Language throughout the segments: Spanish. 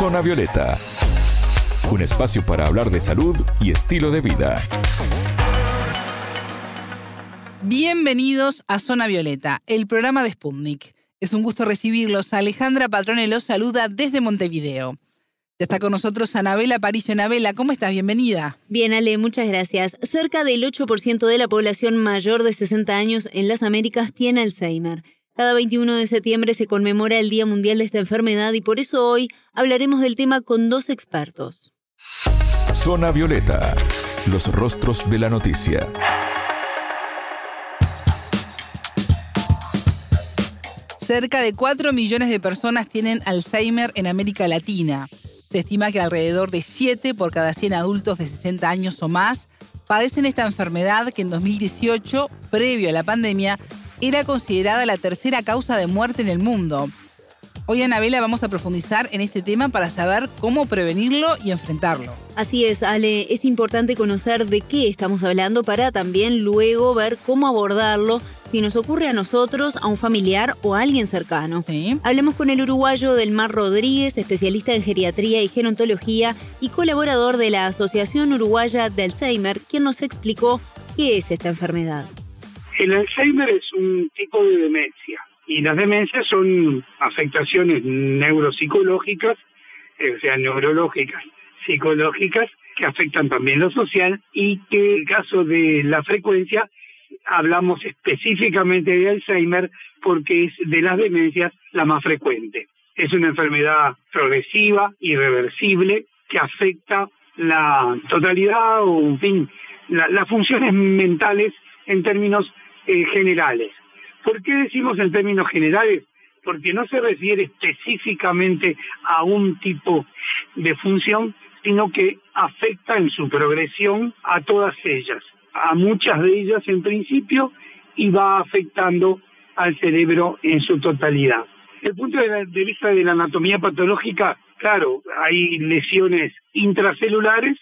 Zona Violeta, un espacio para hablar de salud y estilo de vida. Bienvenidos a Zona Violeta, el programa de Sputnik. Es un gusto recibirlos. Alejandra Patrone los saluda desde Montevideo. Ya está con nosotros Anabela Paricio. Anabela, ¿cómo estás? Bienvenida. Bien, Ale, muchas gracias. Cerca del 8% de la población mayor de 60 años en las Américas tiene Alzheimer. Cada 21 de septiembre se conmemora el Día Mundial de esta enfermedad y por eso hoy hablaremos del tema con dos expertos. Zona Violeta, los rostros de la noticia. Cerca de 4 millones de personas tienen Alzheimer en América Latina. Se estima que alrededor de 7 por cada 100 adultos de 60 años o más padecen esta enfermedad que en 2018, previo a la pandemia, era considerada la tercera causa de muerte en el mundo. Hoy, Anabela, vamos a profundizar en este tema para saber cómo prevenirlo y enfrentarlo. Así es, Ale, es importante conocer de qué estamos hablando para también luego ver cómo abordarlo si nos ocurre a nosotros, a un familiar o a alguien cercano. Hablemos con el uruguayo Delmar Rodríguez, especialista en geriatría y gerontología y colaborador de la Asociación Uruguaya de Alzheimer, quien nos explicó qué es esta enfermedad. El Alzheimer es un tipo de demencia y las demencias son afectaciones neuropsicológicas, eh, o sea, neurológicas, psicológicas, que afectan también lo social y que en el caso de la frecuencia hablamos específicamente de Alzheimer porque es de las demencias la más frecuente. Es una enfermedad progresiva, irreversible, que afecta la totalidad o, en fin, las funciones mentales en términos generales. ¿Por qué decimos en términos generales? Porque no se refiere específicamente a un tipo de función, sino que afecta en su progresión a todas ellas, a muchas de ellas en principio, y va afectando al cerebro en su totalidad. El punto de, vista de la anatomía patológica, claro, hay lesiones intracelulares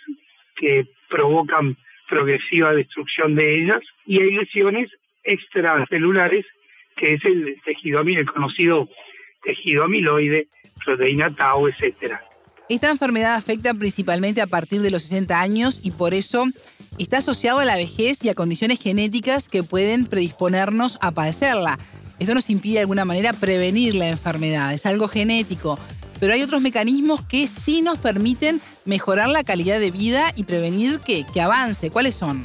que provocan progresiva destrucción de ellas y hay lesiones extracelulares que es el tejido el conocido tejido amiloide, proteína tau, etcétera. Esta enfermedad afecta principalmente a partir de los 60 años y por eso está asociado a la vejez y a condiciones genéticas que pueden predisponernos a padecerla. Esto nos impide de alguna manera prevenir la enfermedad, es algo genético, pero hay otros mecanismos que sí nos permiten mejorar la calidad de vida y prevenir que, que avance. ¿Cuáles son?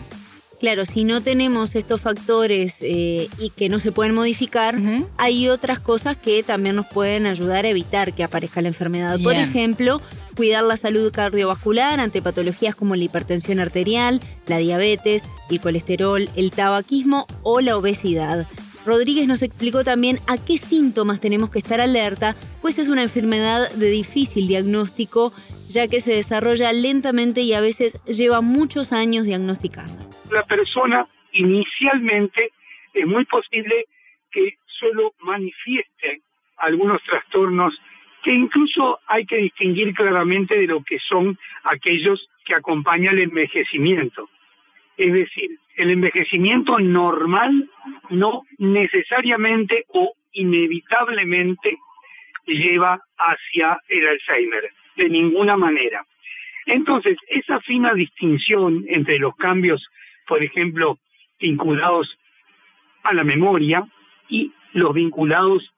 Claro, si no tenemos estos factores eh, y que no se pueden modificar, hay otras cosas que también nos pueden ayudar a evitar que aparezca la enfermedad. Por ejemplo, cuidar la salud cardiovascular ante patologías como la hipertensión arterial, la diabetes, el colesterol, el tabaquismo o la obesidad. Rodríguez nos explicó también a qué síntomas tenemos que estar alerta, pues es una enfermedad de difícil diagnóstico, ya que se desarrolla lentamente y a veces lleva muchos años diagnosticarla la persona inicialmente es muy posible que solo manifieste algunos trastornos que incluso hay que distinguir claramente de lo que son aquellos que acompañan el envejecimiento. Es decir, el envejecimiento normal no necesariamente o inevitablemente lleva hacia el Alzheimer, de ninguna manera. Entonces, esa fina distinción entre los cambios por ejemplo, vinculados a la memoria y los vinculados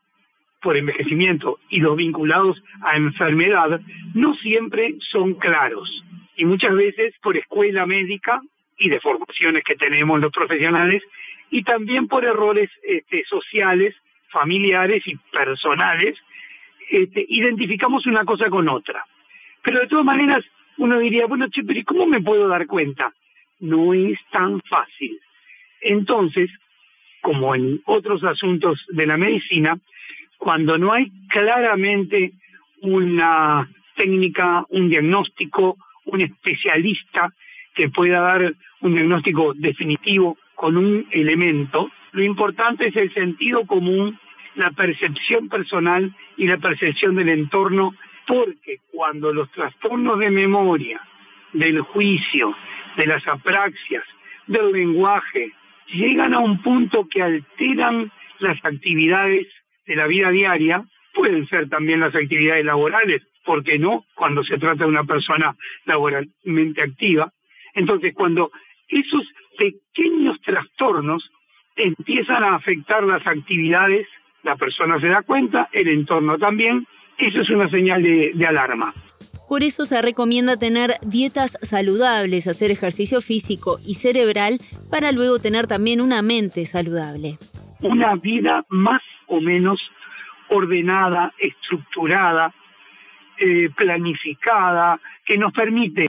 por envejecimiento y los vinculados a enfermedad no siempre son claros. Y muchas veces por escuela médica y de formaciones que tenemos los profesionales y también por errores este, sociales, familiares y personales, este, identificamos una cosa con otra. Pero de todas maneras uno diría, bueno, che, pero ¿y cómo me puedo dar cuenta? no es tan fácil. Entonces, como en otros asuntos de la medicina, cuando no hay claramente una técnica, un diagnóstico, un especialista que pueda dar un diagnóstico definitivo con un elemento, lo importante es el sentido común, la percepción personal y la percepción del entorno, porque cuando los trastornos de memoria, del juicio, de las apraxias, del lenguaje, llegan a un punto que alteran las actividades de la vida diaria, pueden ser también las actividades laborales, ¿por qué no? Cuando se trata de una persona laboralmente activa. Entonces, cuando esos pequeños trastornos empiezan a afectar las actividades, la persona se da cuenta, el entorno también, eso es una señal de, de alarma. Por eso se recomienda tener dietas saludables, hacer ejercicio físico y cerebral para luego tener también una mente saludable. Una vida más o menos ordenada, estructurada, eh, planificada, que nos permite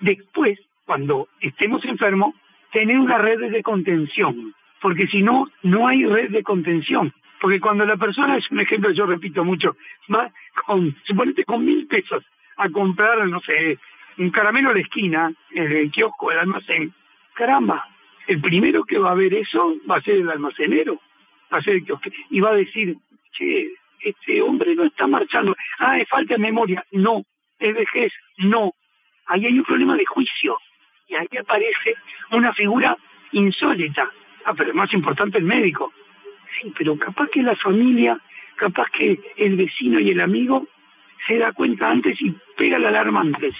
después, cuando estemos enfermos, tener una red de contención, porque si no, no hay red de contención. Porque cuando la persona, es un ejemplo yo repito mucho, va con, suponete con mil pesos a comprar, no sé, un caramelo a la esquina, en el kiosco, el almacén, caramba, el primero que va a ver eso va a ser el almacenero, va a ser el kiosco, y va a decir, che, este hombre no está marchando, ah, es falta de memoria, no, es vejez, no, ahí hay un problema de juicio, y ahí aparece una figura insólita, ah, pero más importante el médico, sí, pero capaz que la familia, capaz que el vecino y el amigo se da cuenta antes y pega la alarma antes.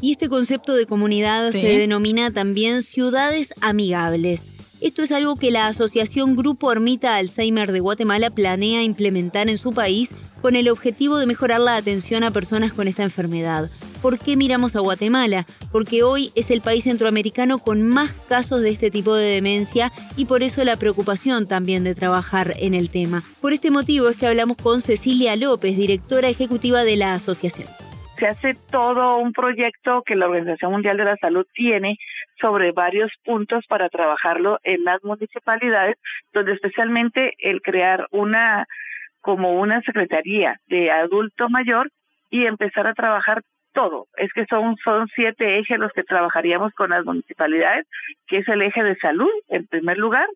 Y este concepto de comunidad se denomina también ciudades amigables. Esto es algo que la Asociación Grupo Ermita Alzheimer de Guatemala planea implementar en su país con el objetivo de mejorar la atención a personas con esta enfermedad. ¿Por qué miramos a Guatemala? Porque hoy es el país centroamericano con más casos de este tipo de demencia y por eso la preocupación también de trabajar en el tema. Por este motivo es que hablamos con Cecilia López, directora ejecutiva de la asociación se hace todo un proyecto que la Organización Mundial de la Salud tiene sobre varios puntos para trabajarlo en las municipalidades, donde especialmente el crear una como una secretaría de adulto mayor y empezar a trabajar todo. Es que son, son siete ejes los que trabajaríamos con las municipalidades, que es el eje de salud, en primer lugar,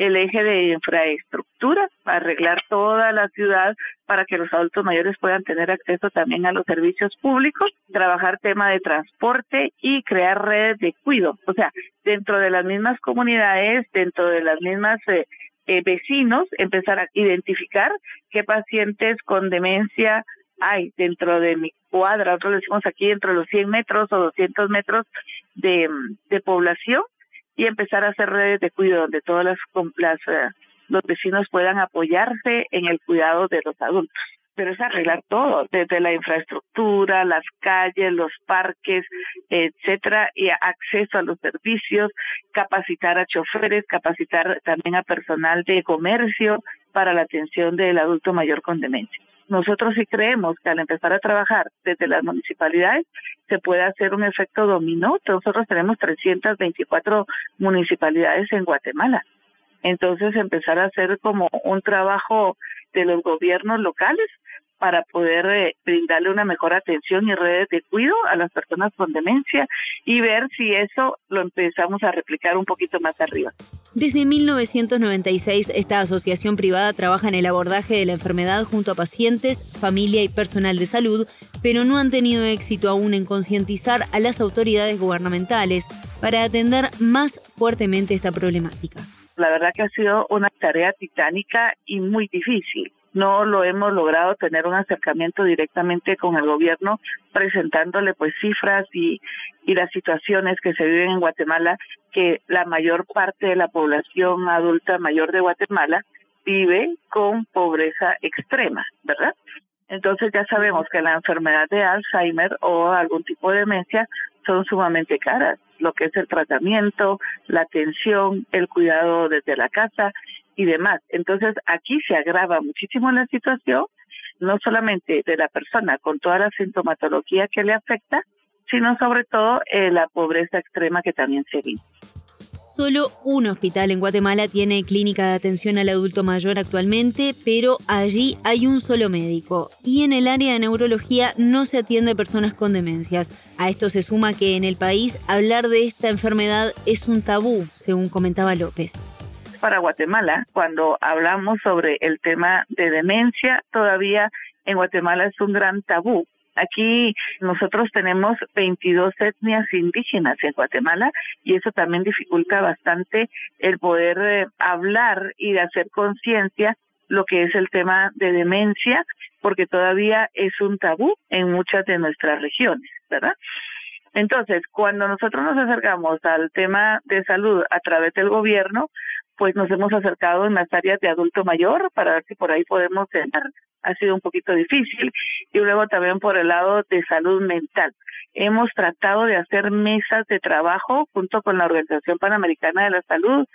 el eje de infraestructura, arreglar toda la ciudad para que los adultos mayores puedan tener acceso también a los servicios públicos, trabajar tema de transporte y crear redes de cuido. O sea, dentro de las mismas comunidades, dentro de las mismas eh, eh, vecinos, empezar a identificar qué pacientes con demencia hay dentro de mi cuadra, nosotros decimos aquí dentro de los 100 metros o 200 metros de, población y empezar a hacer redes de cuidado donde todas las, las eh, los vecinos puedan apoyarse en el cuidado de los adultos. Pero es arreglar todo, desde la infraestructura, las calles, los parques, etcétera, y acceso a los servicios, capacitar a choferes, capacitar también a personal de comercio para la atención del adulto mayor con demencia nosotros sí creemos que al empezar a trabajar desde las municipalidades se puede hacer un efecto dominó. Nosotros tenemos 324 municipalidades en Guatemala. Entonces empezar a hacer como un trabajo de los gobiernos locales para poder eh, brindarle una mejor atención y redes de cuidado a las personas con demencia y ver si eso lo empezamos a replicar un poquito más arriba. Desde 1996, esta asociación privada trabaja en el abordaje de la enfermedad junto a pacientes, familia y personal de salud, pero no han tenido éxito aún en concientizar a las autoridades gubernamentales para atender más fuertemente esta problemática. La verdad que ha sido una tarea titánica y muy difícil no lo hemos logrado tener un acercamiento directamente con el gobierno presentándole pues cifras y, y las situaciones que se viven en Guatemala que la mayor parte de la población adulta mayor de Guatemala vive con pobreza extrema, ¿verdad? Entonces ya sabemos que la enfermedad de Alzheimer o algún tipo de demencia son sumamente caras, lo que es el tratamiento, la atención, el cuidado desde la casa y demás. Entonces aquí se agrava muchísimo la situación, no solamente de la persona con toda la sintomatología que le afecta, sino sobre todo eh, la pobreza extrema que también se vive. Solo un hospital en Guatemala tiene clínica de atención al adulto mayor actualmente, pero allí hay un solo médico. Y en el área de neurología no se atiende personas con demencias. A esto se suma que en el país hablar de esta enfermedad es un tabú, según comentaba López para Guatemala. Cuando hablamos sobre el tema de demencia, todavía en Guatemala es un gran tabú. Aquí nosotros tenemos 22 etnias indígenas en Guatemala y eso también dificulta bastante el poder eh, hablar y hacer conciencia lo que es el tema de demencia porque todavía es un tabú en muchas de nuestras regiones, ¿verdad? Entonces, cuando nosotros nos acercamos al tema de salud a través del gobierno, pues nos hemos acercado en las áreas de adulto mayor para ver si por ahí podemos entrar. Ha sido un poquito difícil. Y luego también por el lado de salud mental. Hemos tratado de hacer mesas de trabajo junto con la Organización Panamericana de la Salud,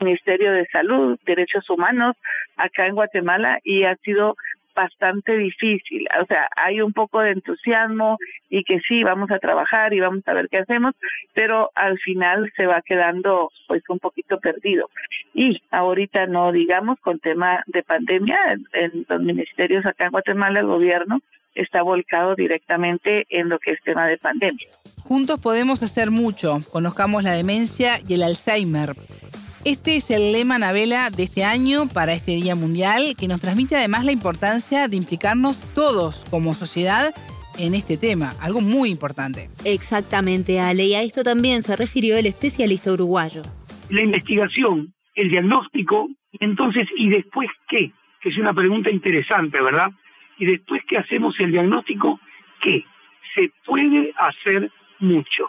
Ministerio de Salud, Derechos Humanos, acá en Guatemala, y ha sido bastante difícil. O sea, hay un poco de entusiasmo y que sí, vamos a trabajar y vamos a ver qué hacemos, pero al final se va quedando pues un poquito perdido. Y ahorita no digamos con tema de pandemia, en, los ministerios acá en Guatemala, el gobierno está volcado directamente en lo que es tema de pandemia. Juntos podemos hacer mucho. Conozcamos la demencia y el Alzheimer. Este es el lema Navela de este año para este Día Mundial, que nos transmite además la importancia de implicarnos todos como sociedad en este tema, algo muy importante. Exactamente, Ale, y a esto también se refirió el especialista uruguayo. La investigación, el diagnóstico, entonces, ¿y después qué? Que es una pregunta interesante, ¿verdad? ¿Y después que hacemos el diagnóstico? ¿Qué? Se puede hacer mucho.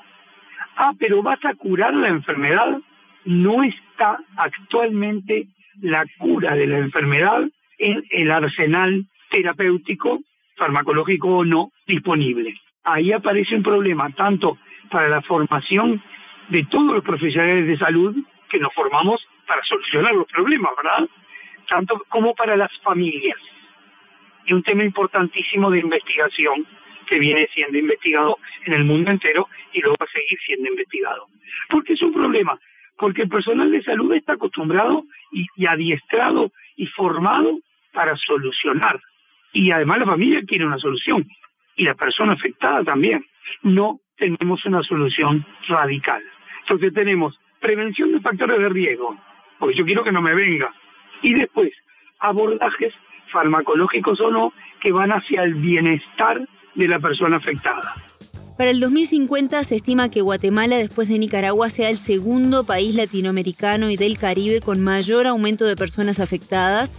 Ah, pero ¿vas a curar la enfermedad? no está actualmente la cura de la enfermedad en el arsenal terapéutico, farmacológico o no, disponible. Ahí aparece un problema tanto para la formación de todos los profesionales de salud que nos formamos para solucionar los problemas, ¿verdad? Tanto como para las familias. Y un tema importantísimo de investigación que viene siendo investigado en el mundo entero y lo va a seguir siendo investigado. Porque es un problema porque el personal de salud está acostumbrado y, adiestrado y formado para solucionar. Y además la familia quiere una solución y la persona afectada también. No tenemos una solución radical. Entonces tenemos prevención de factores de riesgo, porque yo quiero que no me venga. Y después, abordajes farmacológicos o no que van hacia el bienestar de la persona afectada. Para el 2050 se estima que Guatemala, después de Nicaragua, sea el segundo país latinoamericano y del Caribe con mayor aumento de personas afectadas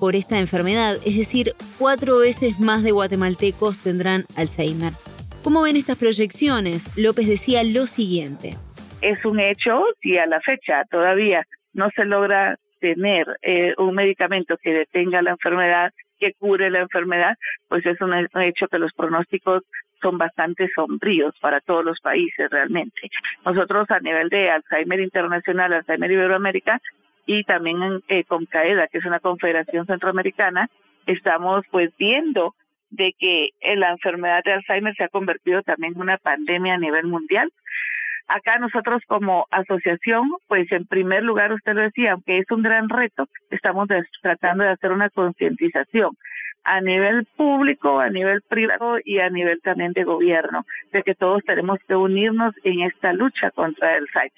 por esta enfermedad, es decir, cuatro veces más de guatemaltecos tendrán Alzheimer. ¿Cómo ven estas proyecciones? López decía lo siguiente. Es un hecho si a la fecha todavía no se logra tener eh, un medicamento que detenga la enfermedad, que cure la enfermedad, pues es un hecho que los pronósticos son bastante sombríos para todos los países realmente. Nosotros a nivel de Alzheimer Internacional, Alzheimer Iberoamérica y también eh, con CAEDA, que es una confederación centroamericana, estamos pues viendo de que la enfermedad de Alzheimer se ha convertido también en una pandemia a nivel mundial. Acá nosotros como asociación, pues en primer lugar, usted lo decía, aunque es un gran reto, estamos tratando de hacer una concientización a nivel público, a nivel privado y a nivel también de gobierno, de que todos tenemos que unirnos en esta lucha contra el SAID.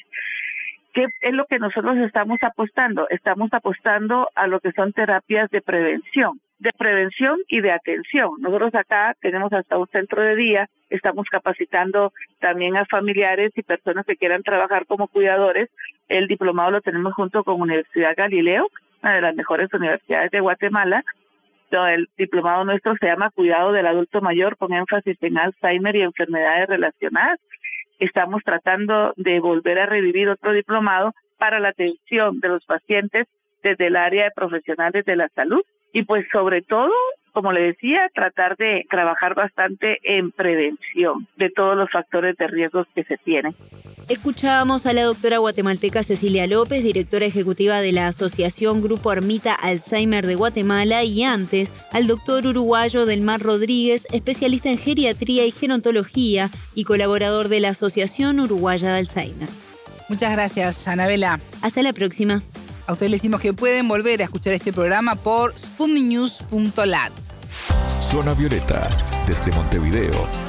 ¿Qué es lo que nosotros estamos apostando? Estamos apostando a lo que son terapias de prevención, de prevención y de atención. Nosotros acá tenemos hasta un centro de día, estamos capacitando también a familiares y personas que quieran trabajar como cuidadores. El diplomado lo tenemos junto con Universidad Galileo, una de las mejores universidades de Guatemala, el diplomado nuestro se llama Cuidado del Adulto Mayor con énfasis en Alzheimer y enfermedades relacionadas. Estamos tratando de volver a revivir otro diplomado para la atención de los pacientes desde el área de profesionales de la salud y pues sobre todo como le decía, tratar de trabajar bastante en prevención de todos los factores de riesgos que se tienen. Escuchábamos a la doctora guatemalteca Cecilia López, directora ejecutiva de la Asociación Grupo Armita Alzheimer de Guatemala, y antes al doctor uruguayo Delmar Rodríguez, especialista en geriatría y gerontología y colaborador de la Asociación Uruguaya de Alzheimer. Muchas gracias, Anabela. Hasta la próxima. A ustedes les decimos que pueden volver a escuchar este programa por sputniknews.lat. Zona Violeta, desde Montevideo,